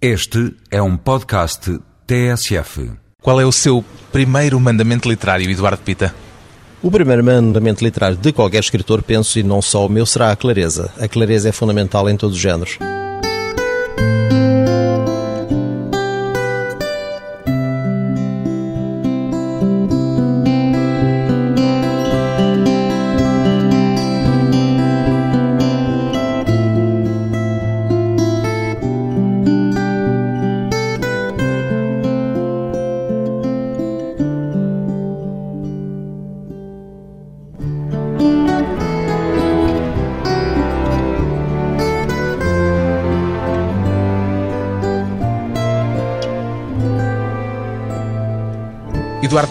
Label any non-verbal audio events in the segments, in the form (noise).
Este é um podcast TSF. Qual é o seu primeiro mandamento literário, Eduardo Pita? O primeiro mandamento literário de qualquer escritor, penso, e não só o meu, será a clareza. A clareza é fundamental em todos os géneros.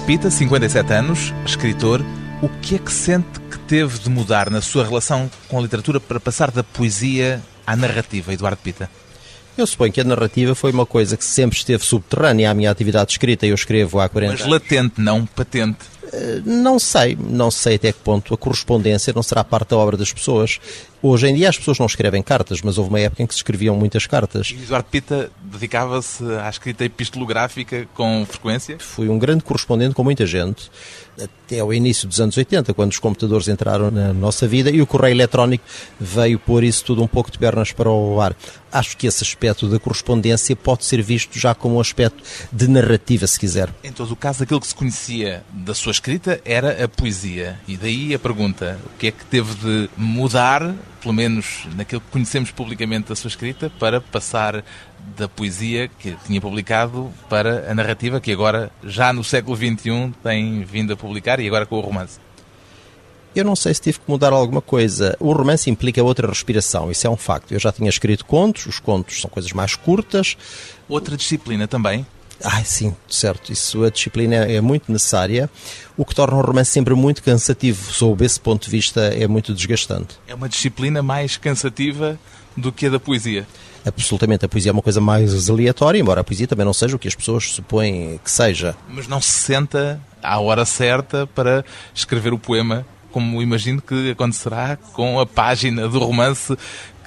Pita, 57 anos, escritor. O que é que sente que teve de mudar na sua relação com a literatura para passar da poesia à narrativa, Eduardo Pita? Eu suponho que a narrativa foi uma coisa que sempre esteve subterrânea à minha atividade escrita. Eu escrevo há 40 Mas anos. latente, não patente. Eh, Não sei, não sei até que ponto a correspondência não será parte da obra das pessoas. Hoje em dia as pessoas não escrevem cartas, mas houve uma época em que se escreviam muitas cartas. E Eduardo Pita dedicava-se à escrita epistolográfica com frequência? Fui um grande correspondente com muita gente, até ao início dos anos 80, quando os computadores entraram na nossa vida e o correio eletrónico veio pôr isso tudo um pouco de pernas para o ar. Acho que esse aspecto da correspondência pode ser visto já como um aspecto de narrativa, se quiser. Em todo o caso, aquilo que se conhecia da sua escrita era a poesia. E daí a pergunta: o que é que teve de mudar, pelo menos naquilo que conhecemos publicamente da sua escrita, para passar da poesia que tinha publicado para a narrativa que agora, já no século XXI, tem vindo a publicar e agora com o romance? Eu não sei se tive que mudar alguma coisa. O romance implica outra respiração, isso é um facto. Eu já tinha escrito contos, os contos são coisas mais curtas, Outra disciplina também. Ai, sim, certo. Isso, a disciplina é muito necessária, o que torna o romance sempre muito cansativo. Sob esse ponto de vista, é muito desgastante. É uma disciplina mais cansativa do que a da poesia. Absolutamente, a poesia é uma coisa mais aleatória, embora a poesia também não seja o que as pessoas supõem que seja. Mas não se senta à hora certa para escrever o poema, como imagino que acontecerá com a página do romance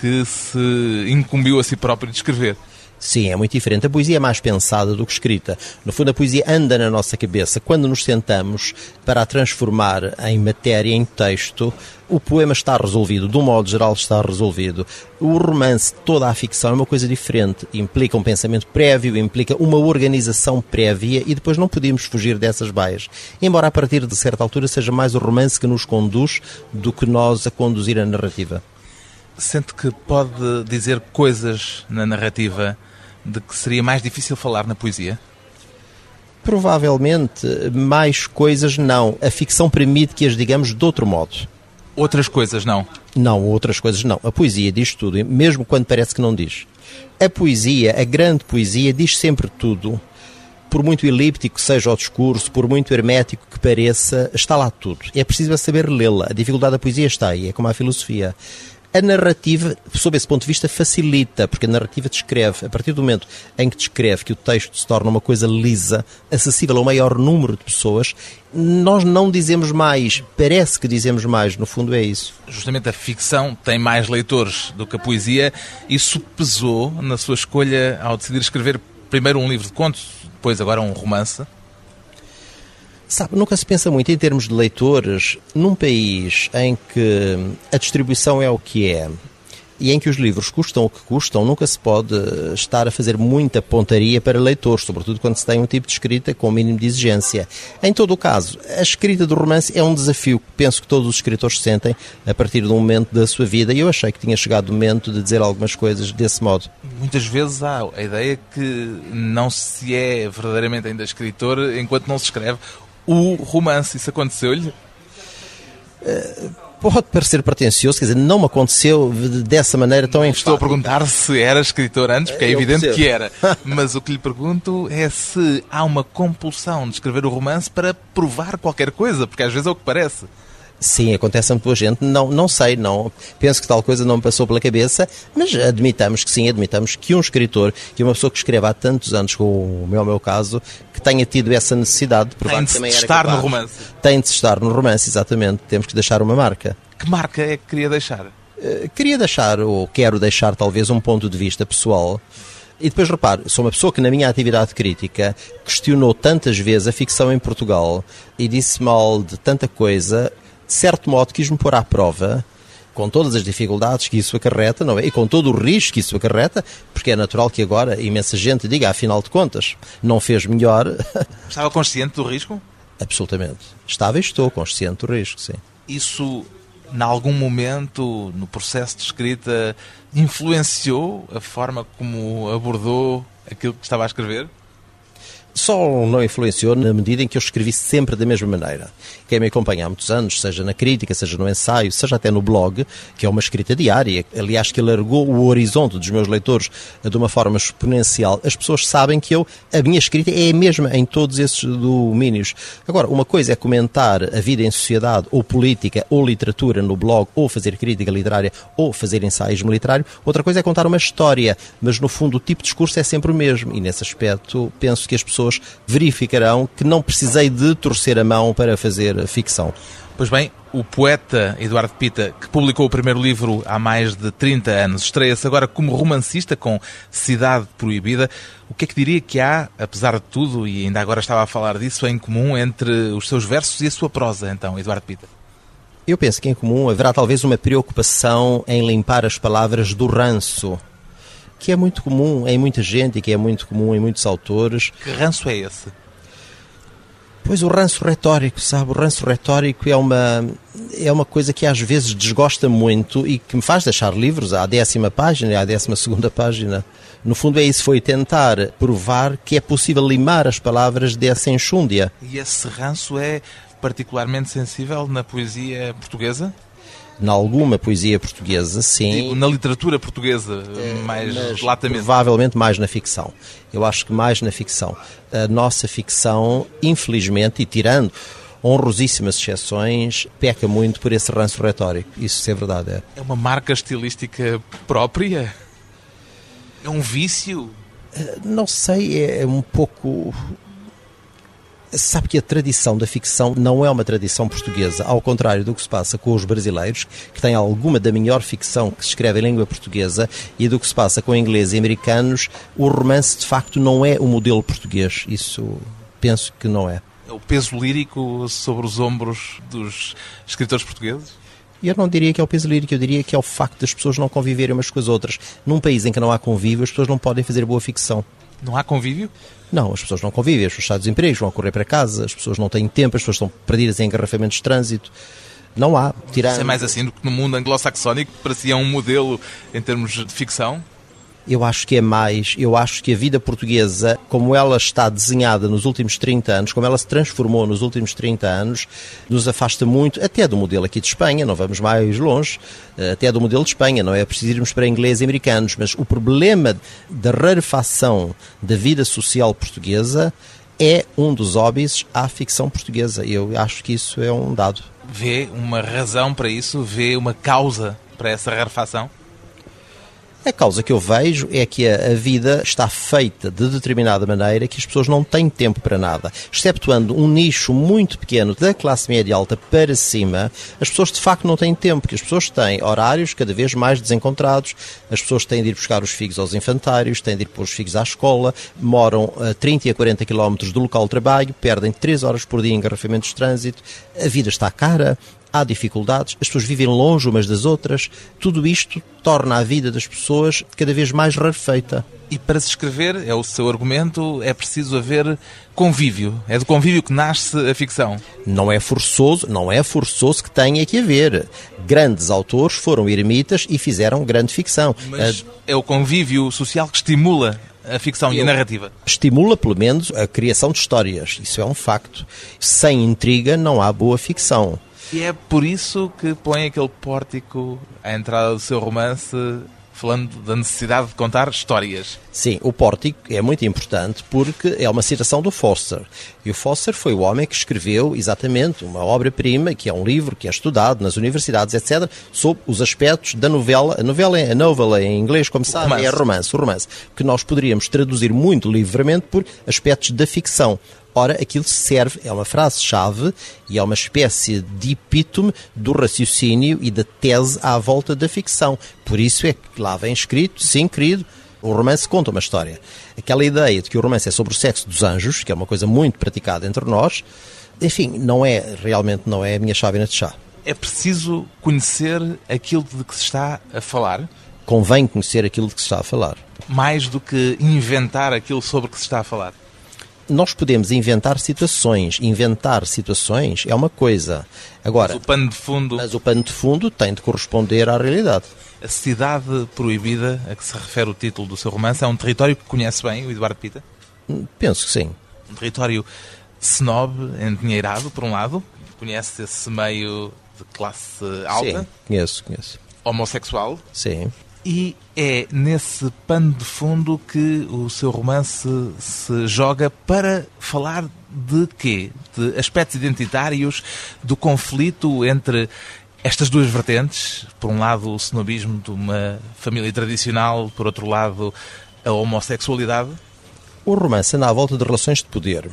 que se incumbiu a si próprio de escrever. Sim, é muito diferente. A poesia é mais pensada do que escrita. No fundo, a poesia anda na nossa cabeça. Quando nos sentamos para a transformar em matéria, em texto, o poema está resolvido. De um modo geral, está resolvido. O romance, toda a ficção, é uma coisa diferente. Implica um pensamento prévio, implica uma organização prévia e depois não podemos fugir dessas baias. Embora a partir de certa altura seja mais o romance que nos conduz do que nós a conduzir a narrativa. Sente que pode dizer coisas na narrativa de que seria mais difícil falar na poesia? Provavelmente mais coisas não. A ficção permite que as digamos de outro modo. Outras coisas não. Não, outras coisas não. A poesia diz tudo, mesmo quando parece que não diz. A poesia, a grande poesia, diz sempre tudo. Por muito elíptico que seja o discurso, por muito hermético que pareça, está lá tudo. É preciso saber lê-la. A dificuldade da poesia está aí, é como a filosofia. A narrativa, sob esse ponto de vista, facilita, porque a narrativa descreve, a partir do momento em que descreve que o texto se torna uma coisa lisa, acessível ao maior número de pessoas, nós não dizemos mais, parece que dizemos mais, no fundo é isso. Justamente a ficção tem mais leitores do que a poesia. Isso pesou na sua escolha ao decidir escrever primeiro um livro de contos, depois agora um romance? Sabe, nunca se pensa muito em termos de leitores num país em que a distribuição é o que é e em que os livros custam o que custam, nunca se pode estar a fazer muita pontaria para leitores, sobretudo quando se tem um tipo de escrita com o mínimo de exigência. Em todo o caso, a escrita do romance é um desafio que penso que todos os escritores sentem a partir um momento da sua vida e eu achei que tinha chegado o momento de dizer algumas coisas desse modo. Muitas vezes há a ideia que não se é verdadeiramente ainda escritor enquanto não se escreve o romance. Isso aconteceu-lhe? Pode parecer pretencioso, quer dizer, não me aconteceu dessa maneira tão Estou a enfática. perguntar se era escritor antes, porque é Eu evidente percebo. que era. (laughs) Mas o que lhe pergunto é se há uma compulsão de escrever o romance para provar qualquer coisa, porque às vezes é o que parece. Sim, acontece a muita gente. Não, não sei, não. Penso que tal coisa não me passou pela cabeça, mas admitamos que sim, admitamos que um escritor, que uma pessoa que escreve há tantos anos, como o meu, o meu caso, que tenha tido essa necessidade de provar Tem que de também se era estar no capaz. romance. Tem de estar no romance, exatamente. Temos que deixar uma marca. Que marca é que queria deixar? Eh, Queria deixar, ou quero deixar talvez, um ponto de vista pessoal E depois repare, sou uma pessoa que na minha atividade crítica questionou tantas vezes a ficção em Portugal e disse mal de tanta coisa, de certo modo quis-me pôr à prova com todas as dificuldades que isso acarreta, não é? E com todo o risco que isso acarreta, porque é natural que agora imensa gente diga, afinal de contas, não fez melhor. (laughs) Estava consciente do risco? Absolutamente. Estava e estou consciente do risco, sim. Isso, em algum momento, no processo de escrita, influenciou a forma como abordou aquilo que estava a escrever? Só não influenciou na medida em que eu escrevi sempre da mesma maneira. Quem me acompanha há muitos anos, seja na crítica, seja no ensaio, seja até no blog, que é uma escrita diária, aliás, que alargou o horizonte dos meus leitores de uma forma exponencial, as pessoas sabem que eu, a minha escrita é a mesma em todos esses domínios. Agora, uma coisa é comentar a vida em sociedade, ou política, ou literatura no blog, ou fazer crítica literária, ou fazer ensaios literário, outra coisa é contar uma história, mas no fundo o tipo de discurso é sempre o mesmo, e nesse aspecto penso que as pessoas pessoas verificarão que não precisei de torcer a mão para fazer ficção. Pois bem, o poeta Eduardo Pita, que publicou o primeiro livro há mais de 30 anos, estreia-se agora como romancista com Cidade Proibida. O que é que diria que há, apesar de tudo, e ainda agora estava a falar disso, em comum entre os seus versos e a sua prosa, então, Eduardo Pita? Eu penso que em comum haverá talvez uma preocupação em limpar as palavras do ranço que é muito comum em muita gente e que é muito comum em muitos autores. Que ranço é esse? Pois o ranço retórico, sabe? O ranço retórico é uma, é uma coisa que às vezes desgosta muito e que me faz deixar livros à décima página e à décima segunda página. No fundo é isso, foi tentar provar que é possível limar as palavras dessa enxúndia. E esse ranço é particularmente sensível na poesia portuguesa? Na alguma poesia portuguesa, sim. Digo, na literatura portuguesa, é, mais latamente. Provavelmente mais na ficção. Eu acho que mais na ficção. A nossa ficção, infelizmente, e tirando honrosíssimas exceções, peca muito por esse ranço retórico. Isso é verdade. É, é uma marca estilística própria? É um vício? Não sei, é um pouco Sabe que a tradição da ficção não é uma tradição portuguesa, ao contrário do que se passa com os brasileiros, que têm alguma da melhor ficção que se escreve em língua portuguesa, e do que se passa com ingleses e americanos, o romance de facto não é o modelo português. Isso penso que não é. É o peso lírico sobre os ombros dos escritores portugueses? Eu não diria que é o peso lírico, eu diria que é o facto das pessoas não conviverem umas com as outras. Num país em que não há convívio, as pessoas não podem fazer boa ficção. Não há convívio? Não, as pessoas não convivem, as pessoas estão desempregos, vão correr para casa, as pessoas não têm tempo, as pessoas estão perdidas em engarrafamentos de trânsito. Não há. Tirando... Isso é mais assim do que no mundo anglo-saxónico, que parecia um modelo em termos de ficção? Eu acho que é mais, eu acho que a vida portuguesa, como ela está desenhada nos últimos 30 anos, como ela se transformou nos últimos 30 anos, nos afasta muito, até do modelo aqui de Espanha, não vamos mais longe, eh, até do modelo de Espanha, não é preciso irmos para ingleses e americanos, mas o problema da rarefação da vida social portuguesa é um dos óbices à ficção portuguesa. Eu acho que isso é um dado. Vê uma razão para isso? Vê uma causa para essa rarefação? A causa que eu vejo é que a, a, vida está feita de determinada maneira que as pessoas não têm tempo para nada. Exceptuando um nicho muito pequeno da classe média alta para cima, as pessoas de facto não têm tempo, porque as pessoas têm horários cada vez mais desencontrados, as pessoas têm de ir buscar os filhos aos infantários, têm de ir pôr os filhos à escola, moram a 30 e a 40 quilómetros do local de trabalho, perdem 3 horas por dia em engarrafamentos de trânsito, a vida está cara, há dificuldades, as pessoas vivem longe umas das outras, tudo isto torna a vida das pessoas cada vez mais rarefeita. E para se escrever, é o seu argumento, é preciso haver convívio. É do convívio que nasce a ficção. Não é forçoso, não é forçoso que tenha que haver. Grandes autores foram ermitas e fizeram grande ficção. Mas é o convívio social que estimula a ficção e a narrativa? Estimula, pelo menos, a criação de histórias. Isso é um facto. Sem intriga não há boa ficção. E é por isso que põe aquele pórtico à entrada do seu romance falando da necessidade de contar histórias. Sim, o pórtico é muito importante porque é uma citação do Foster. E o Foster foi o homem que escreveu exatamente uma obra-prima, que é um livro que é estudado nas universidades, etc., sobre os aspectos da novela. A novela, a novela em inglês, como sabe, romance. é romance, o romance, que nós poderíamos traduzir muito livremente por aspectos da ficção. Ora, aquilo serve, é uma frase-chave e é uma espécie de epítome do raciocínio e da tese à volta da ficção. Por isso é que lá vem escrito, sim, querido, O romance conta uma história. Aquela ideia de que o romance é sobre o sexo dos anjos, que é uma coisa muito praticada entre nós, enfim, não é, realmente não é a minha chávena de chá. É preciso conhecer aquilo de que se está a falar, Convém conhecer aquilo de que se está a falar. mais do que inventar aquilo sobre que se está a falar. Nós podemos inventar situações. Inventar situações é uma coisa. Agora, Mas o pano de fundo, mas o pano de fundo tem de corresponder à realidade. a cidade proibida a que se refere o título do seu romance, é um território que conhece bem o Eduardo Pita? Penso que sim. Um território snob, endinheirado, por um lado, conhece esse meio de classe alta, Sim, conheço, conheço. homossexual, Sim. E é nesse pano de fundo que o seu romance se joga para falar de quê? De aspectos identitários, do conflito entre estas duas vertentes, por um lado o snobismo de uma família tradicional, por outro lado a homossexualidade. O romance anda à volta de relações de poder.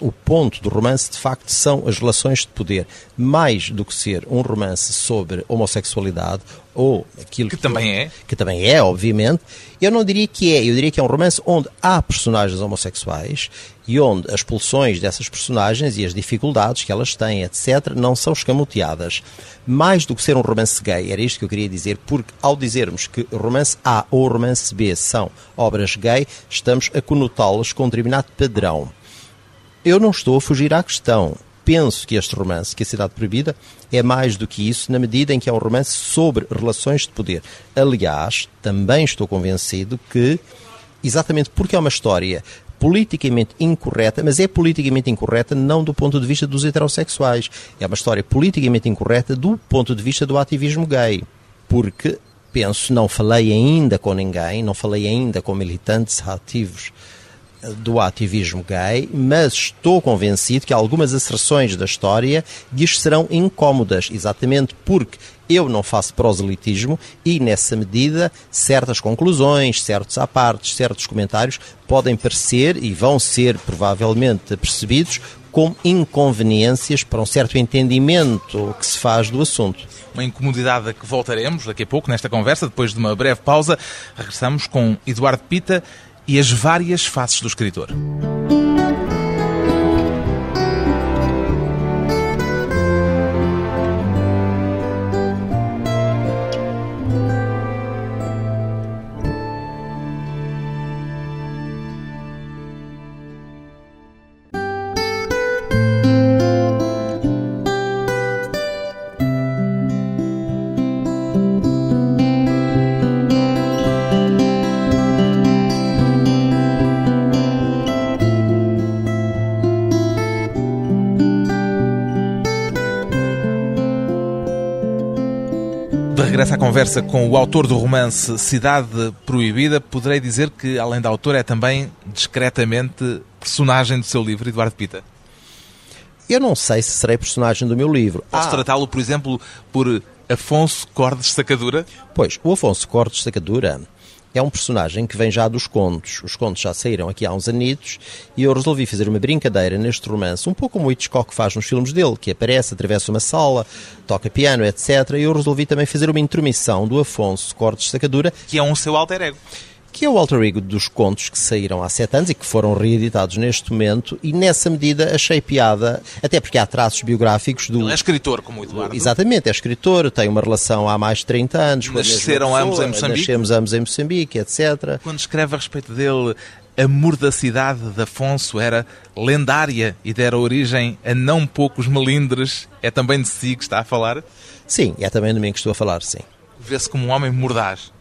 O ponto do romance, de facto, são as relações de poder. Mais do que ser um romance sobre homossexualidade ou aquilo Que também é. Que também é, obviamente. Eu não diria que é. Eu diria que é um romance onde há personagens homossexuais e onde as pulsões dessas personagens e as dificuldades que elas têm, etc., não são escamoteadas. Mais do que ser um romance gay, era isto que eu queria dizer, porque ao dizermos que o romance A ou romance B são obras gay, estamos a conotá-las com um determinado padrão. Eu não estou a fugir à questão. Penso que este romance, que é a Cidade Proibida, é mais do que isso, na medida em que é um romance sobre relações de poder. Aliás, também estou convencido que, exatamente porque é uma história politicamente incorreta, mas é politicamente incorreta não do ponto de vista dos heterossexuais. É uma história politicamente incorreta do ponto de vista do ativismo gay. Porque, penso, não falei ainda com ninguém, não falei ainda com militantes ativos do ativismo gay, mas estou convencido que algumas asserções da história lhes serão incómodas, exatamente porque eu não faço proselitismo e, nessa medida, certas conclusões, certos apartes, certos comentários podem parecer e vão ser provavelmente percebidos como inconveniências para um certo entendimento que se faz do assunto. Uma incomodidade a que voltaremos daqui a pouco nesta conversa, depois de uma breve pausa. Regressamos com Eduardo Pita e as várias faces do escritor. De à conversa com o autor do romance Cidade Proibida, poderei dizer que, além de autor, é também discretamente personagem do seu livro, Eduardo Pita. Eu não sei se serei personagem do meu livro. Posso Ah, tratá-lo, por exemplo, por Afonso Cordes Sacadura? Pois, o Afonso Cortes Sacadura é um personagem que vem já dos contos. Os contos já saíram aqui há uns anitos e eu resolvi fazer uma brincadeira neste romance, um pouco como o Hitchcock faz nos filmes dele, que aparece, atravessa uma sala, toca piano, etc. E eu resolvi também fazer uma intromissão do Afonso Cortes Sacadura, Que é um seu alter ego. Que é o alter ego dos contos que saíram há sete anos e que foram reeditados neste momento, e nessa medida achei piada, até porque há traços biográficos do... Ele é escritor, como o Eduardo. Exatamente, é escritor, tem uma relação há mais de 30 anos. Nasceram ambos em Moçambique? Nascemos ambos em Moçambique, etc. Quando escreve a respeito dele, a mordacidade de Afonso era lendária e dera origem a não poucos melindres. É também de si que está a falar. Sim, é também de mim que estou a falar, sim. Vê-se como um homem mordaz.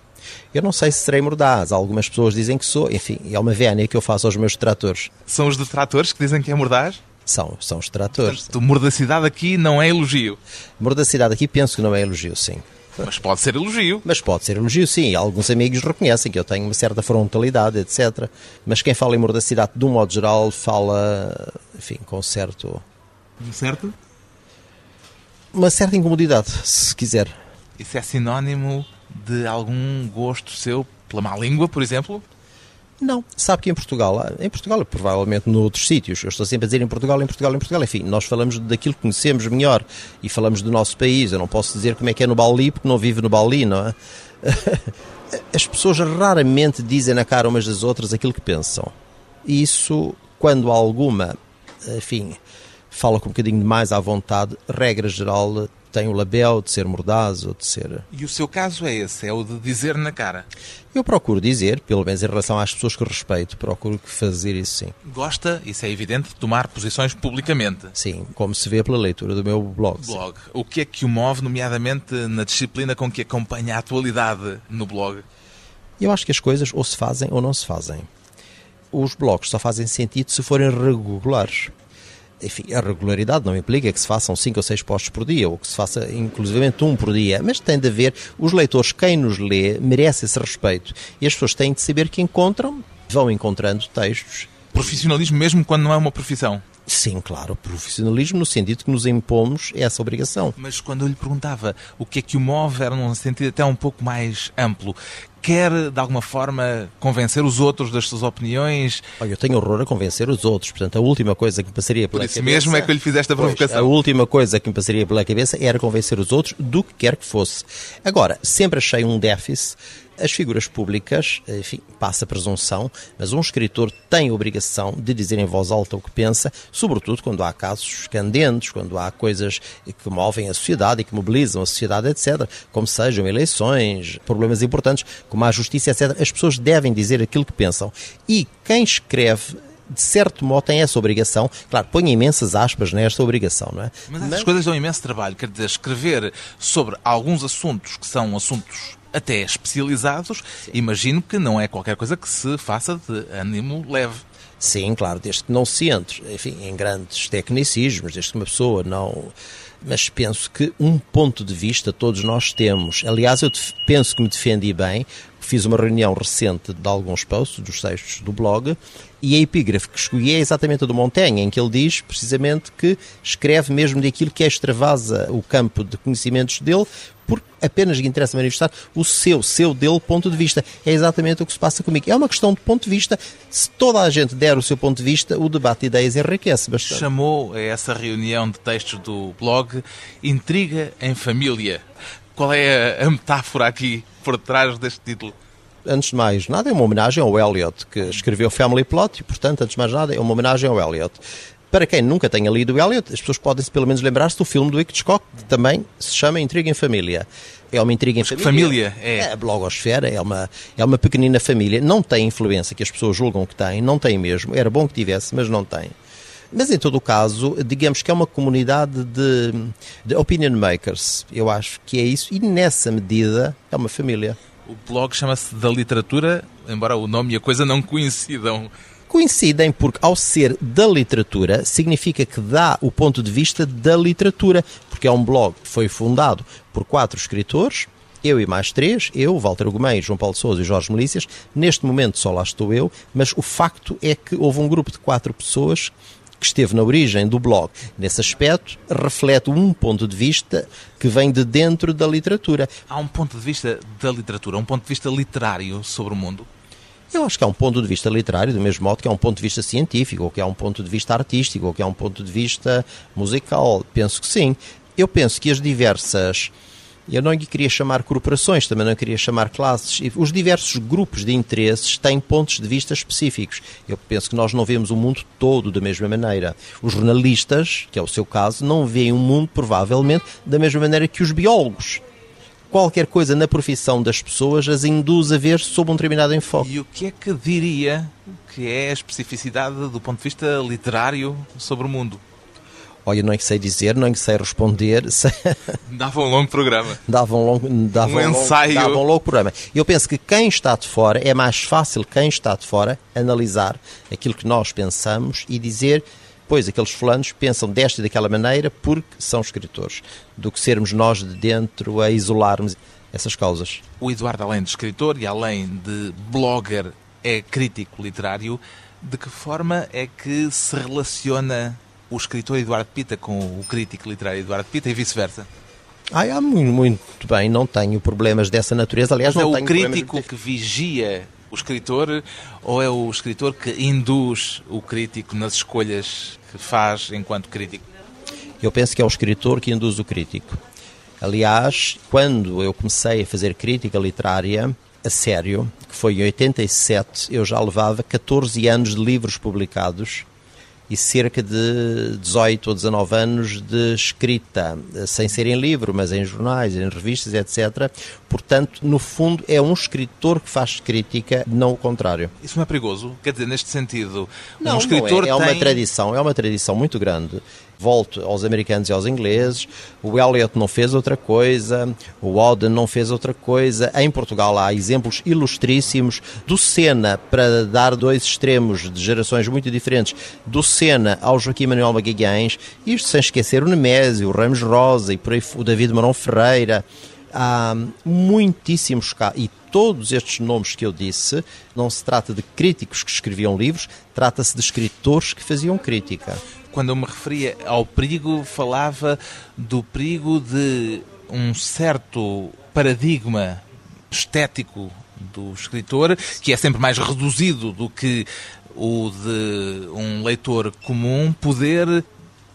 Eu não sei se serei mordaz, algumas pessoas dizem que sou, enfim, é uma vénia que eu faço aos meus detratores. São os detratores que dizem que é mordaz? São, são os detratores. Portanto, mordacidade aqui não é elogio. Mordacidade aqui penso que não é elogio, sim. Mas pode ser elogio. Mas pode ser elogio, sim. Alguns amigos reconhecem que eu tenho uma certa frontalidade, etc. Mas quem fala em mordacidade, de um modo geral, fala, enfim, com certo... Certo? Uma certa incomodidade, se quiser. Isso é sinónimo de algum gosto seu pela má língua, por exemplo? Não. Sabe que em Portugal, em Portugal, provavelmente noutros sítios, eu estou sempre a dizer em Portugal, em Portugal, em Portugal, enfim, nós falamos daquilo que conhecemos melhor e falamos do nosso país. Eu não posso dizer como é que é no Bali, porque não vivo no Bali, não é? (laughs) As pessoas raramente dizem na cara umas das outras aquilo que pensam. Isso, quando alguma, enfim, fala com um bocadinho mais à vontade, regra geral, tem o label de ser mordaz ou de ser. E o seu caso é esse, é o de dizer na cara. Eu procuro dizer, pelo menos em relação às pessoas que respeito, procuro fazer isso sim. Gosta, isso é evidente, de tomar posições publicamente. Sim, como se vê pela leitura do meu blog. Blog. Sim. O que é que o move, nomeadamente na disciplina com que acompanha a atualidade no blog? Eu acho que as coisas ou se fazem ou não se fazem. Os blogs só fazem sentido se forem regulares enfim, a regularidade não implica que se façam 5 ou 6 postos por dia, ou que se faça inclusivamente um por dia, mas tem de haver, os leitores, quem nos lê, merece esse respeito. E as pessoas têm de saber que encontram, vão encontrando textos. Profissionalismo mesmo quando não é uma profissão? Sim, claro, profissionalismo no sentido que nos impomos essa obrigação. Mas quando eu lhe perguntava o que é que o move, era num sentido até um pouco mais amplo quer, de alguma forma, convencer os outros das suas opiniões? Olha, eu tenho horror a convencer os outros. Portanto, a última coisa que me passaria pela cabeça... Por isso mesmo é que eu lhe fiz esta provocação. Pois, a última coisa que me passaria pela cabeça era convencer os outros do que quer que fosse. Agora, sempre achei um déficit as figuras públicas, enfim, passa a presunção, mas um escritor tem a obrigação de dizer em voz alta o que pensa, sobretudo quando há casos candentes, quando há coisas que movem a sociedade e que mobilizam a sociedade, etc., como sejam eleições, problemas importantes, como a justiça, etc. As pessoas devem dizer aquilo que pensam. E quem escreve de certo modo, tem essa obrigação. Claro, põe imensas aspas nesta obrigação, não é? Mas essas Mas... coisas dão imenso trabalho. Quer dizer, escrever sobre alguns assuntos que são assuntos até especializados, Sim. imagino que não é qualquer coisa que se faça de ânimo leve. Sim, claro, desde que não se entre, enfim, em grandes tecnicismos, desde que uma pessoa não mas penso que um ponto de vista todos nós temos. Aliás, eu penso que me defendi bem, fiz uma reunião recente de alguns posts, dos textos do blog, e a epígrafe que escolhi é exatamente a do Montaigne, em que ele diz precisamente que escreve mesmo daquilo que extravasa o campo de conhecimentos dele, porque apenas lhe interessa manifestar o seu, seu dele ponto de vista. É exatamente o que se passa comigo. É uma questão de ponto de vista. Se toda a gente der o seu ponto de vista, o debate de ideias enriquece bastante. Chamou a essa reunião de textos do blog Intriga em Família. Qual é a, a metáfora aqui por trás deste título? antes de mais nada, é uma homenagem ao Eliot, que escreveu Family Plot, e, portanto, antes de mais nada, é uma homenagem ao Eliot. Para quem nunca tenha lido o Eliot, as pessoas podem pelo menos lembrar-se do filme do Hitchcock, que também se chama Intriga em Família. É uma intriga em família. Família, é. É a blogosfera, é uma, é uma pequenina família. Não tem influência que as pessoas julgam que tem, não tem mesmo. Era bom que tivesse, mas não tem. Mas em todo o caso, digamos que é uma comunidade de, de opinion makers. Eu acho que é isso. E nessa medida é uma família. O blog chama-se Da Literatura, embora o nome e a coisa não coincidam coincidem porque, ao ser da literatura, significa que dá o ponto de vista da literatura, porque é um blog que foi fundado por quatro escritores, eu e mais três, eu, Walter Gomes, João Paulo Souza e Jorge Melícias. Neste momento só lá estou eu, mas o facto é que houve um grupo de quatro pessoas que esteve na origem do blog. Nesse aspecto, reflete um ponto de vista que vem de dentro da literatura. Há um ponto de vista da literatura, um ponto de vista literário sobre o mundo? Eu acho que há um ponto de vista literário, do mesmo modo que há um ponto de vista científico, ou que há um ponto de vista artístico, ou que há um ponto de vista musical. Penso que sim. Eu penso que as diversas. Eu não queria chamar corporações, também não queria chamar classes. Os diversos grupos de interesses têm pontos de vista específicos. Eu penso que nós não vemos o mundo todo da mesma maneira. Os jornalistas, que é o seu caso, não veem o mundo, provavelmente, da mesma maneira que os biólogos qualquer coisa na profissão das pessoas as induz a ver sob um determinado enfoque. E o que é que diria que é a especificidade do ponto de vista literário sobre o mundo? Olha, não é que sei dizer, não é que sei responder. (laughs) Dava um longo programa. Dava um longo, dava um, um ensaio. Longo, dava um longo programa. Eu penso que quem está de fora, é mais fácil quem está de fora analisar aquilo que nós pensamos e dizer pois aqueles fulanos pensam desta e daquela maneira porque são escritores, do que sermos nós de dentro a isolarmos essas causas. O Eduardo, além de escritor e além de blogger, é crítico literário. De que forma é que se relaciona o escritor Eduardo Pita com o crítico literário Eduardo Pita e vice-versa? Ah, é muito, muito bem, não tenho problemas dessa natureza. Aliás, Mas não é o crítico que vigia o escritor ou é o escritor que induz o crítico nas escolhas que faz enquanto crítico? Eu penso que é o escritor que induz o crítico. Aliás, quando eu comecei a fazer crítica literária a sério, que foi em 87, eu já levava 14 anos de livros publicados e cerca de 18 ou 19 anos de escrita, sem ser em livro, mas em jornais, em revistas, etc. Portanto, no fundo, é um escritor que faz crítica, não o contrário. Isso não é perigoso? Quer dizer, neste sentido, não, um escritor não é. é tem... uma tradição, é uma tradição muito grande volto aos americanos e aos ingleses. O Eliot não fez outra coisa, o Auden não fez outra coisa. Em Portugal há exemplos ilustríssimos do Senna, para dar dois extremos de gerações muito diferentes, do Senna ao Joaquim Manuel Magalhães, isto sem esquecer o Nemésio, o Ramos Rosa e por aí o David Marão Ferreira. Há muitíssimos casos, e todos estes nomes que eu disse, não se trata de críticos que escreviam livros, trata-se de escritores que faziam crítica quando eu me referia ao perigo, falava do perigo de um certo paradigma estético do escritor, que é sempre mais reduzido do que o de um leitor comum, poder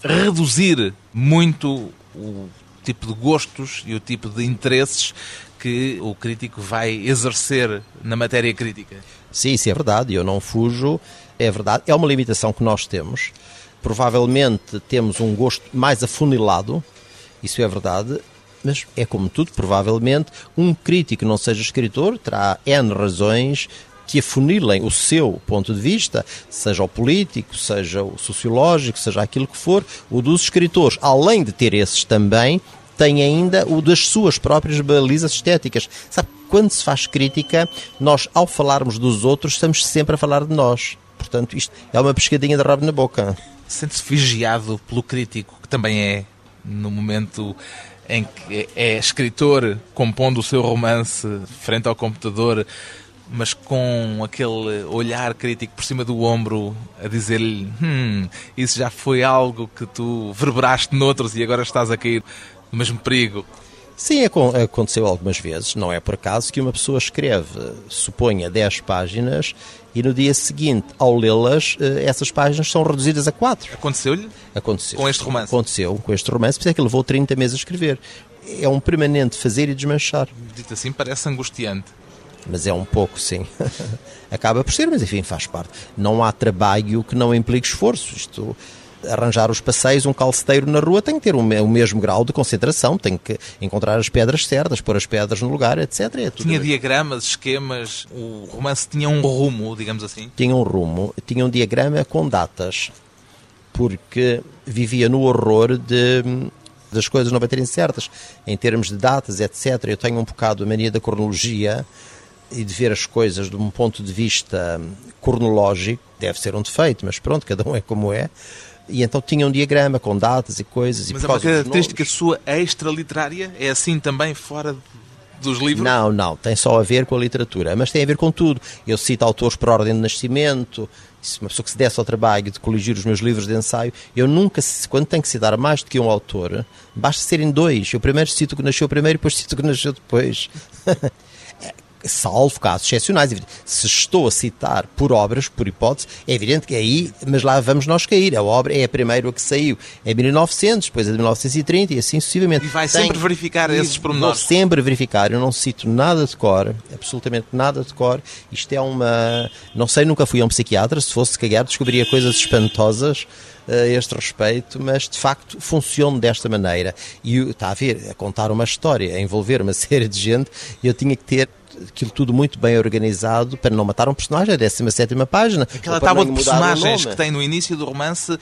reduzir muito o tipo de gostos e o tipo de interesses que o crítico vai exercer na matéria crítica. Sim, isso é verdade, eu não fujo, é verdade, é uma limitação que nós temos provavelmente temos um gosto mais afunilado, isso é verdade, mas é como tudo, provavelmente um crítico não seja escritor terá N razões que afunilem o seu ponto de vista, seja o político, seja o sociológico, seja aquilo que for, o dos escritores, além de ter esses também, tem ainda o das suas próprias balizas estéticas. Sabe, quando se faz crítica, nós, ao falarmos dos outros, estamos sempre a falar de nós. Portanto, isto é uma pescadinha de rabo na boca sente-se vigiado pelo crítico, que também é, no momento em que é escritor, compondo o seu romance frente ao computador, mas com aquele olhar crítico por cima do ombro a dizer-lhe: Hum, isso já foi algo que tu verberaste noutros e agora estás a cair no mesmo perigo. Sim, aconteceu algumas vezes. Não é por acaso que uma pessoa escreve, suponha, 10 páginas e no dia seguinte, ao lê-las, eh, essas páginas são reduzidas a 4. Aconteceu-lhe? Aconteceu. Com este romance? Aconteceu com este romance, por isso é que levou 30 meses a escrever. É um permanente fazer e desmanchar. Dito assim, parece angustiante. Mas é um pouco, sim. (laughs) Acaba por ser, mas enfim, faz parte. Não há trabalho que não implique esforço. Isto arranjar os passeios, um calceteiro na rua tem que ter o, mesmo grau de concentração, tem que encontrar as pedras certas, pôr as pedras no lugar, etc. É tinha diagramas, esquemas, o romance tinha um rumo, digamos assim? Tinha um rumo, tinha um diagrama com datas, porque vivia no horror de das coisas não baterem certas, em termos de datas, etc. Eu tenho um bocado a mania da cronologia e de ver as coisas de um ponto de vista cronológico, deve ser um defeito, mas pronto, cada um é como é e então tinha um diagrama com datas e coisas. Mas e é uma característica sua extra-literária? É assim também fora dos livros? Não, não, tem só a ver com a literatura, mas tem a ver com tudo. Eu cito autores por ordem de nascimento, se uma pessoa que se desse ao trabalho de coligir os meus livros de ensaio, eu nunca, quando tenho que citar mais do que um autor, basta serem dois. Eu primeiro cito o que nasceu primeiro e depois cito o que nasceu depois. (laughs) salvo casos excepcionais. Se estou a citar por obras, por hipótese, é evidente que aí, mas lá vamos nós cair. A obra é a primeira que saiu em 1900, depois a de 1930 e assim sucessivamente. E vai Tem, sempre verificar esses pormenores. Vou sempre verificar. Eu não cito nada de cor, absolutamente nada de cor. Isto é uma. Não sei, nunca fui a um psiquiatra. Se fosse cagar, descobriria coisas espantosas a este respeito, mas de facto funciona desta maneira. E está a ver, a contar uma história, a envolver uma (laughs) série de gente, eu tinha que ter aquilo tudo muito bem organizado para não matar um personagem, a 17 página. Aquela tábua de personagens que tem no início do romance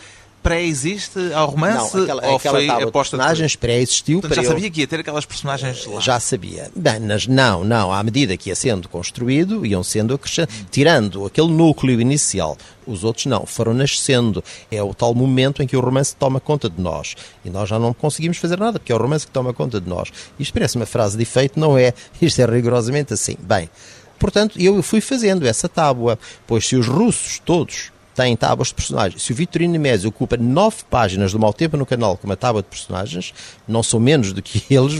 pré-existe ao romance? Não, aquela, ou aquela foi tábua aposta de personagens pré-existiu. Portanto, já sabia que ia ter aquelas personagens lá? Já sabia. Bem, não, não. À medida que ia sendo construído, iam sendo acrescentados. Tirando aquele núcleo inicial, os outros não, foram nascendo. É o tal momento em que o romance toma conta de nós. E nós já não conseguimos fazer nada, porque é o romance que toma conta de nós. Isto parece uma frase de efeito, não é? (laughs) Isto é rigorosamente assim. Bem, portanto, eu fui fazendo essa tábua. Pois se os russos todos tem tábuas de personagens. Se o Vitorino Nemésio ocupa nove páginas do Mau Tempo no canal com uma tábua de personagens, não sou menos do que (laughs) eles,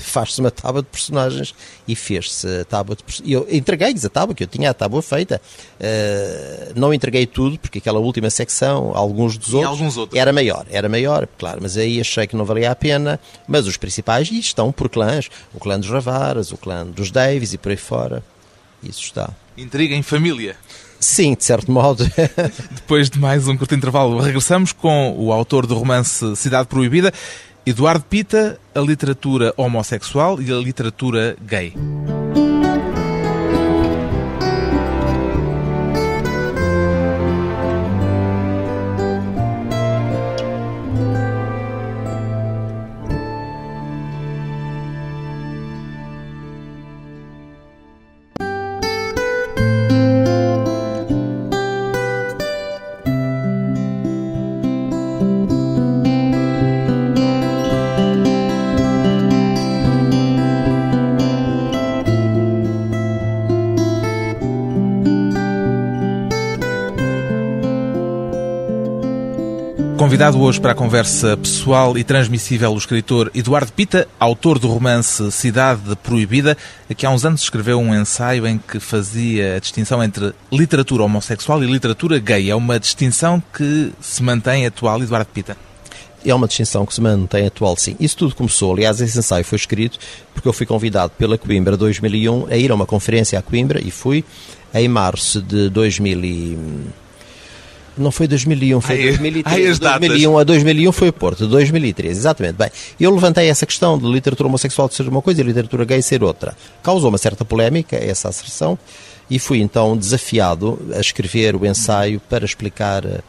faz-se uma tábua de personagens e fez-se a tábua de personagens. Eu entreguei-lhes a tábua, que eu tinha a tábua feita. Uh, não entreguei tudo, porque aquela última secção, alguns dos outros, alguns outros, era maior, era maior, claro, mas aí achei que não valia a pena. Mas os principais, estão por clãs, o clã dos Ravaras, o clã dos Davis e por aí fora. Isso está. Intriga em família. Sim, de certo modo. (laughs) Depois de mais um curto intervalo, regressamos com o autor do romance Cidade Proibida, Eduardo Pita, a literatura homossexual e a literatura gay. Convidado hoje para a conversa pessoal e transmissível o escritor Eduardo Pita, autor do romance Cidade Proibida, que há uns anos escreveu um ensaio em que fazia a distinção entre literatura homossexual e literatura gay. É uma distinção que se mantém atual, Eduardo Pita? É uma distinção que se mantém atual, sim. Isso tudo começou, aliás, esse ensaio foi escrito porque eu fui convidado pela Coimbra 2001 a ir a uma conferência à Coimbra e fui em março de 2000 não foi 2001, foi ai, 2003. Ai, 2001 a 2001 foi o Porto, 2003, exatamente. Bem, eu levantei essa questão de literatura homossexual ser uma coisa e literatura gay ser outra. Causou uma certa polémica essa asserção e fui então desafiado a escrever o ensaio para explicar eh,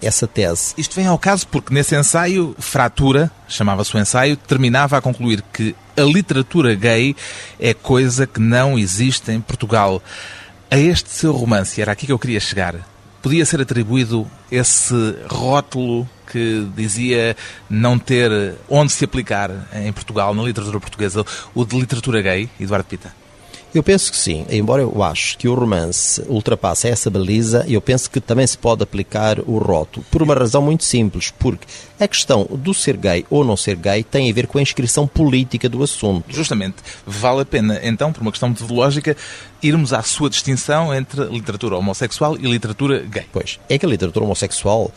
essa tese. Isto vem ao caso porque nesse ensaio, Fratura, chamava-se o ensaio, terminava a concluir que a literatura gay é coisa que não existe em Portugal. A este seu romance, era aqui que eu queria chegar podia ser atribuído esse rótulo que dizia não ter onde se aplicar em Portugal, na literatura portuguesa, o de literatura gay, Eduardo Pita? Eu penso que sim, embora eu acho que o romance ultrapassa essa baliza, eu penso que também se pode aplicar o rótulo, por uma razão muito simples, porque a questão do ser gay ou não ser gay tem a ver com a inscrição política do assunto. Justamente, vale a pena, então, por uma questão metodológica, irmos à sua distinção entre literatura homossexual e literatura gay. Pois, é que a literatura homossexual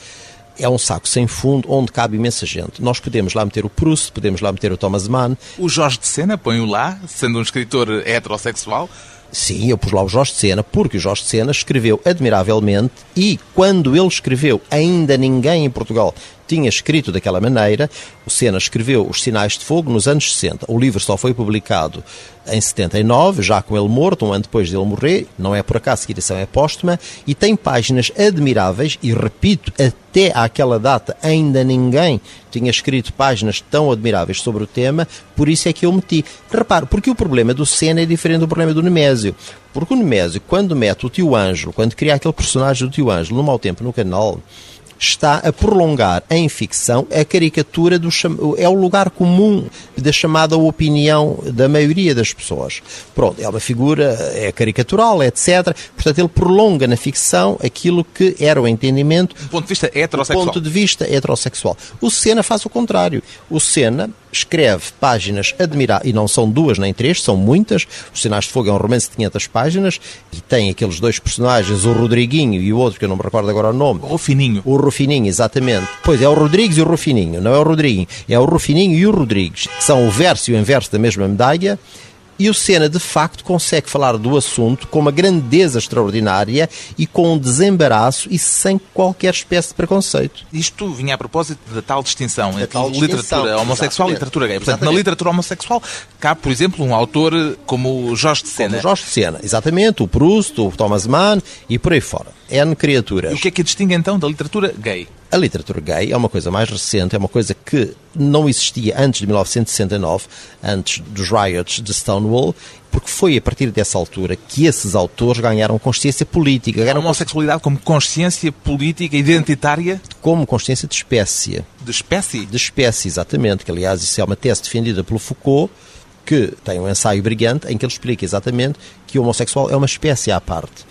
é um saco sem fundo onde cabe imensa gente. Nós podemos lá meter o Proust, podemos lá meter o Thomas Mann. O Jorge de Sena, põe-o lá, sendo um escritor heterossexual. Sim, eu pus lá o Jorge de Sena, porque o Jorge de Sena escreveu admiravelmente e quando ele escreveu, ainda ninguém em Portugal tinha escrito daquela maneira. O Sena escreveu Os Sinais de Fogo nos anos 60. O livro só foi publicado em 79, já com ele morto, um ano depois dele morrer. Não é por acaso que a edição é póstuma. E tem páginas admiráveis, e repito, até àquela data ainda ninguém tinha escrito páginas tão admiráveis sobre o tema, por isso é que eu meti. Reparo, porque o problema do Sena é diferente do problema do Nemésio. Porque o Nemésio, quando mete o tio Ângelo, quando cria aquele personagem do tio Ângelo no mau tempo no canal, está a prolongar em ficção a caricatura do é o lugar comum da chamada opinião da maioria das pessoas. Pronto, é uma figura é caricatural, etc. Portanto, ele prolonga na ficção aquilo que era o entendimento do ponto de vista heterossexual. ponto de vista heterossexual. O Senna faz o contrário. O Senna escreve páginas admiráveis, e não são duas nem três, são muitas. Os Sinais de Fogo é um romance de 500 páginas e tem aqueles dois personagens, o Rodriguinho e o outro que eu não me recordo agora o nome. O Rufininho. O Rufininho, exatamente. Pois é o Rodrigues e o Rufininho, não é o Rodriguinho, é o Rufininho e o Rodrigues. São o verso e o inverso da mesma medalha e o Senna, de facto, consegue falar do assunto com uma grandeza extraordinária e com um desembaraço e sem qualquer espécie de preconceito. Isto vinha a propósito da tal distinção da entre tal literatura distinção, homossexual e literatura gay. Portanto, exatamente. na literatura homossexual cabe, por exemplo, um autor como o Jorge de Sena. Como Jorge de Sena, exatamente. O Proust, o Thomas Mann e por aí fora. N criaturas. E o que é que distingue então da literatura gay? A literatura gay é uma coisa mais recente, é uma coisa que não existia antes de 1969, antes dos riots de Stonewall, porque foi a partir dessa altura que esses autores ganharam consciência política. Ganharam a homossexualidade como consciência política identitária? Como consciência de espécie. De espécie? De espécie, exatamente. Que, aliás, isso é uma tese defendida pelo Foucault, que tem um ensaio brilhante em que ele explica exatamente que o homossexual é uma espécie à parte.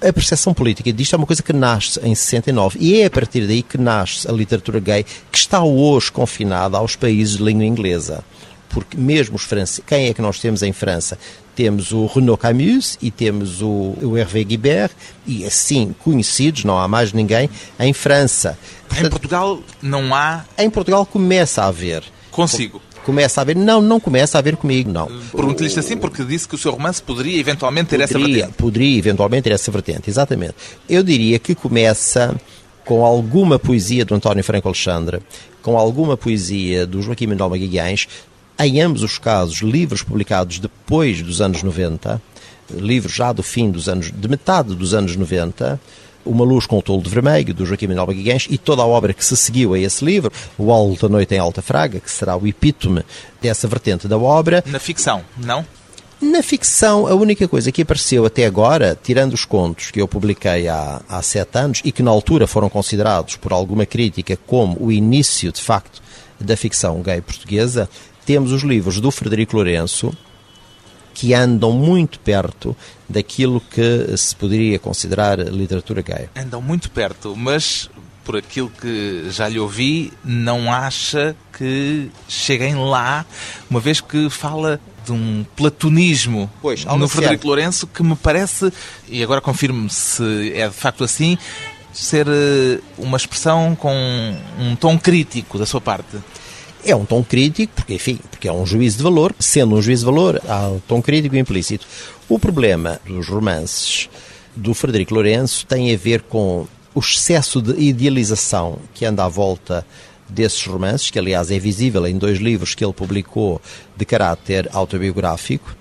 A percepção política disto é uma coisa que nasce em 69 e é a partir daí que nasce a literatura gay que está hoje confinada aos países de língua inglesa. Porque mesmo os franceses, quem é que nós temos em França? Temos o Renaud Camus e temos o, o Hervé Guibert e assim conhecidos, não há mais ninguém, em França. Portanto, em Portugal não há. Em Portugal começa a haver. Consigo. Começa a haver. Não, não começa a haver comigo, não. Pergunto-lhe isto assim porque disse que o seu romance poderia eventualmente ter poderia, essa vertente. Poderia eventualmente ter essa vertente, exatamente. Eu diria que começa com alguma poesia do António Franco Alexandre, com alguma poesia do Joaquim Manuel Magalhães, em ambos os casos, livros publicados depois dos anos 90, livros já do fim dos anos, de metade dos anos 90, uma Luz com o Tolo de Vermelho, do Joaquim Manuel Magalhães, e toda a obra que se seguiu a esse livro, O Alta Noite em Alta Fraga, que será o epítome dessa vertente da obra. Na ficção, não? Na ficção, a única coisa que apareceu até agora, tirando os contos que eu publiquei há, há sete anos e que na altura foram considerados por alguma crítica como o início, de facto, da ficção gay portuguesa, temos os livros do Frederico Lourenço, que andam muito perto daquilo que se poderia considerar literatura gay. Andam muito perto, mas por aquilo que já lhe ouvi, não acha que cheguem lá, uma vez que fala de um platonismo pois, no Frederico Lourenço que me parece, e agora confirme se é de facto assim, ser eh, uma expressão com um tom crítico da sua parte. É um tom crítico, porque, enfim, porque é um juízo de valor. Sendo um juízo de valor, há um tom crítico implícito. O problema dos romances do Frederico Lourenço tem a ver com o excesso de idealização que anda à volta desses romances, que aliás é visível em dois livros que ele publicou de caráter autobiográfico.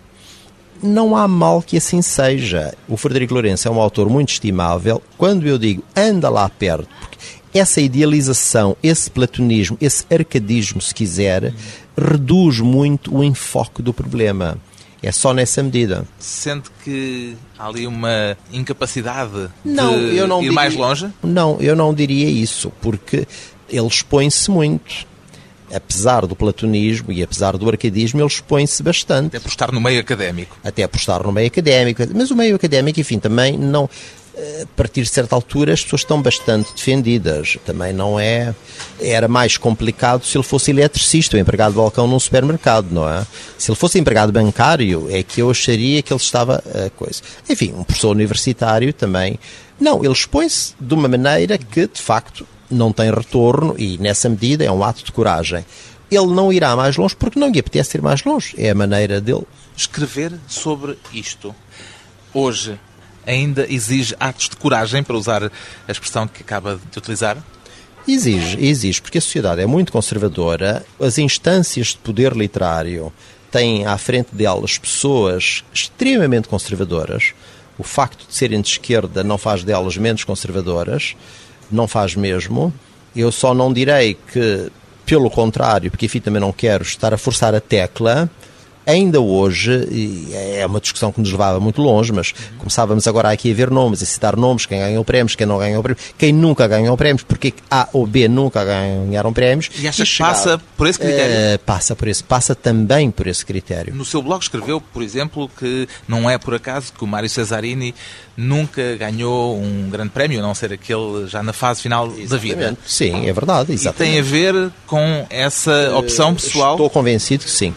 Não há mal que assim seja. O Frederico Lourenço é um autor muito estimável. Quando eu digo anda lá perto, porque essa idealização, esse platonismo, esse arcadismo, se quiser, reduz muito o enfoque do problema. É só nessa medida. Sente que há ali uma incapacidade não, de eu não ir diria, mais longe? Não, eu não diria isso, porque ele expõe-se muito. Apesar do platonismo e apesar do arcadismo, ele expõe-se bastante. Até por estar no meio académico. Até por estar no meio académico. Mas o meio académico, enfim, também não a partir de certa altura as pessoas estão bastante defendidas. Também não é. Era mais complicado se ele fosse eletricista, ou empregado de balcão num supermercado, não é? Se ele fosse empregado bancário, é que eu acharia que ele estava a coisa. Enfim, um professor universitário também. Não, ele expõe-se de uma maneira que, de facto, não tem retorno e, nessa medida, é um ato de coragem. Ele não irá mais longe porque não lhe apetece ir mais longe. É a maneira dele. Escrever sobre isto hoje ainda exige atos de coragem, para usar a expressão que acaba de utilizar? Exige, exige, porque a sociedade é muito conservadora, as instâncias de poder literário têm à frente delas pessoas extremamente conservadoras. O facto de serem de esquerda não faz delas menos conservadoras, não faz mesmo. Eu só não direi que, pelo contrário, porque enfim também não quero estar a forçar a tecla, ainda hoje, e é uma discussão que nos levava muito longe, mas começávamos agora aqui a ver nomes, a citar nomes, quem ganhou prémios, quem não ganhou prémios, quem nunca ganhou prémios, porque A ou B nunca ganharam prémios. E acha que passa por esse critério? Uh, passa por esse, passa também por esse critério. No seu blog escreveu, por exemplo, que não é por acaso que o Mário Cesarini nunca ganhou um grande prémio, a não ser aquele já na fase final exatamente. da vida. Sim, é verdade. Exatamente. E tem a ver com essa opção pessoal? Estou convencido que sim.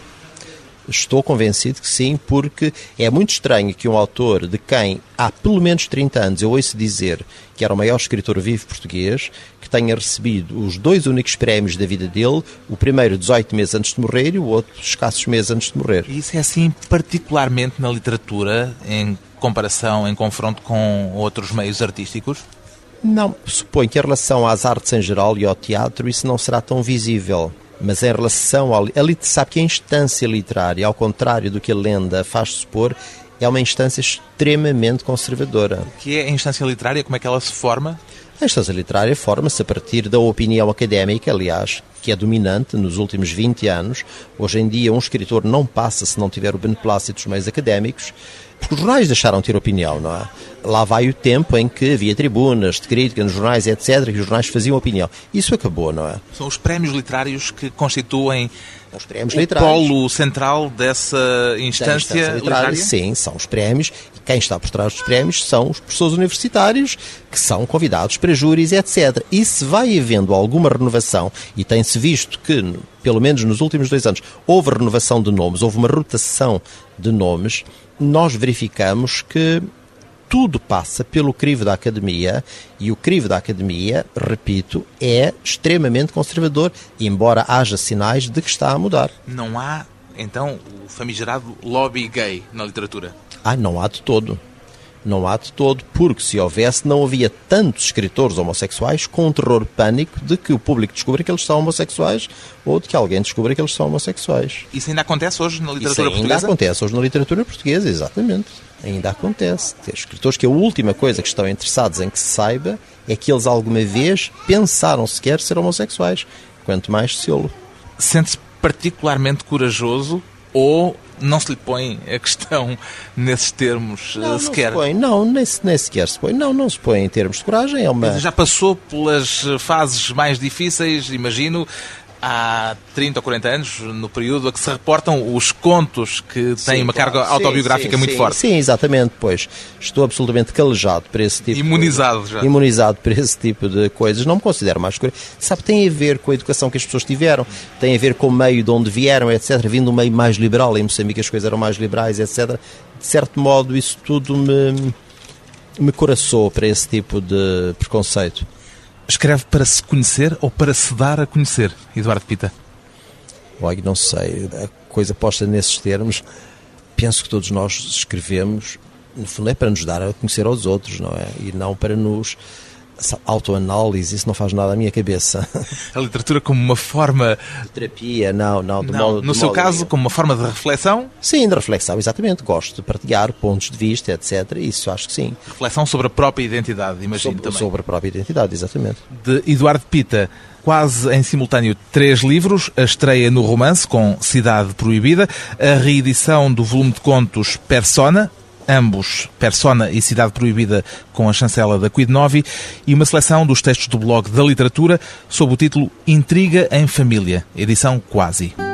Estou convencido que sim, porque é muito estranho que um autor de quem há pelo menos 30 anos eu ouço dizer que era o maior escritor vivo português, que tenha recebido os dois únicos prémios da vida dele, o primeiro 18 meses antes de morrer e o outro escassos meses antes de morrer. Isso é assim particularmente na literatura, em comparação, em confronto com outros meios artísticos? Não, suponho que em relação às artes em geral e ao teatro isso não será tão visível. Mas em relação ao. Ali sabe que a instância literária, ao contrário do que a lenda faz supor, é uma instância extremamente conservadora. O que é a instância literária? Como é que ela se forma? A instância literária forma-se a partir da opinião académica, aliás, que é dominante nos últimos 20 anos. Hoje em dia, um escritor não passa se não tiver o beneplácito dos meios académicos. Porque os jornais deixaram de ter opinião, não é? Lá vai o tempo em que havia tribunas de crítica nos jornais, etc., que os jornais faziam opinião. Isso acabou, não é? São os prémios literários que constituem os prémios o literários. polo central dessa instância, instância literária? Sim, são os prémios. E quem está por trás dos prémios são os professores universitários que são convidados para júris, etc. E se vai havendo alguma renovação, e tem-se visto que, pelo menos nos últimos dois anos, houve renovação de nomes, houve uma rotação de nomes, nós verificamos que tudo passa pelo crivo da academia e o crivo da academia, repito, é extremamente conservador, embora haja sinais de que está a mudar. Não há, então, o famigerado lobby gay na literatura? Ah, não há de todo. Não há de todo, porque se houvesse, não havia tantos escritores homossexuais com um terror pânico de que o público descubra que eles são homossexuais ou de que alguém descubra que eles são homossexuais. Isso ainda acontece hoje na literatura Isso ainda portuguesa? acontece hoje na literatura portuguesa, exatamente. Ainda acontece. Ter escritores que a última coisa que estão interessados em que se saiba é que eles alguma vez pensaram sequer ser homossexuais, quanto mais sê-lo. Sente-se particularmente corajoso ou não se lhe põe a questão (laughs) nesses termos Não, eh, sequer? Não, se põe, não nem, nem sequer se põe. Não, não se põe em termos de coragem. É uma... Já passou pelas eh, fases mais difíceis, imagino, há 30 ou 40 anos, no período a que se reportam os contos que têm Sim, uma claro. carga Sim, autobiográfica sim, muito sim. forte. Sim, exatamente, pois. Estou absolutamente calejado para esse tipo Imunizado de... já. Imunizado para esse tipo de coisas. Não me considero mais escuro. Sabe, tem a ver com a educação que as pessoas tiveram, tem a ver com o meio de onde vieram, etc. Vindo um meio mais liberal, em Moçambique as coisas eram mais liberais, etc. De certo modo, isso tudo me, me coraçou para esse tipo de preconceito. Escreve para se conhecer ou para se dar a conhecer, Eduardo Pita? Olha, não sei, a coisa posta nesses termos, penso que todos nós escrevemos, no fundo é para nos dar a conhecer aos outros, não é? E não para nos autoanálise, isso não faz nada à minha cabeça. (laughs) A literatura como uma forma, Terapia, não, não. De não, modo, no de seu modo caso, como uma forma de reflexão, Sim, de reflexão, exatamente. Gosto de partilhar pontos de vista, etc. Isso acho que sim. reflexão sobre a própria identidade, imagino Sobre, também. sobre a própria identidade, exatamente. de Eduardo Pita, quase em simultâneo três livros, a estreia no romance com Cidade Proibida, a reedição do volume de contos Persona, ambos Persona e Cidade Proibida com a chancela da Quid Novi, e uma seleção dos textos do blog da literatura sob o título Intriga em Família, edição Quasi.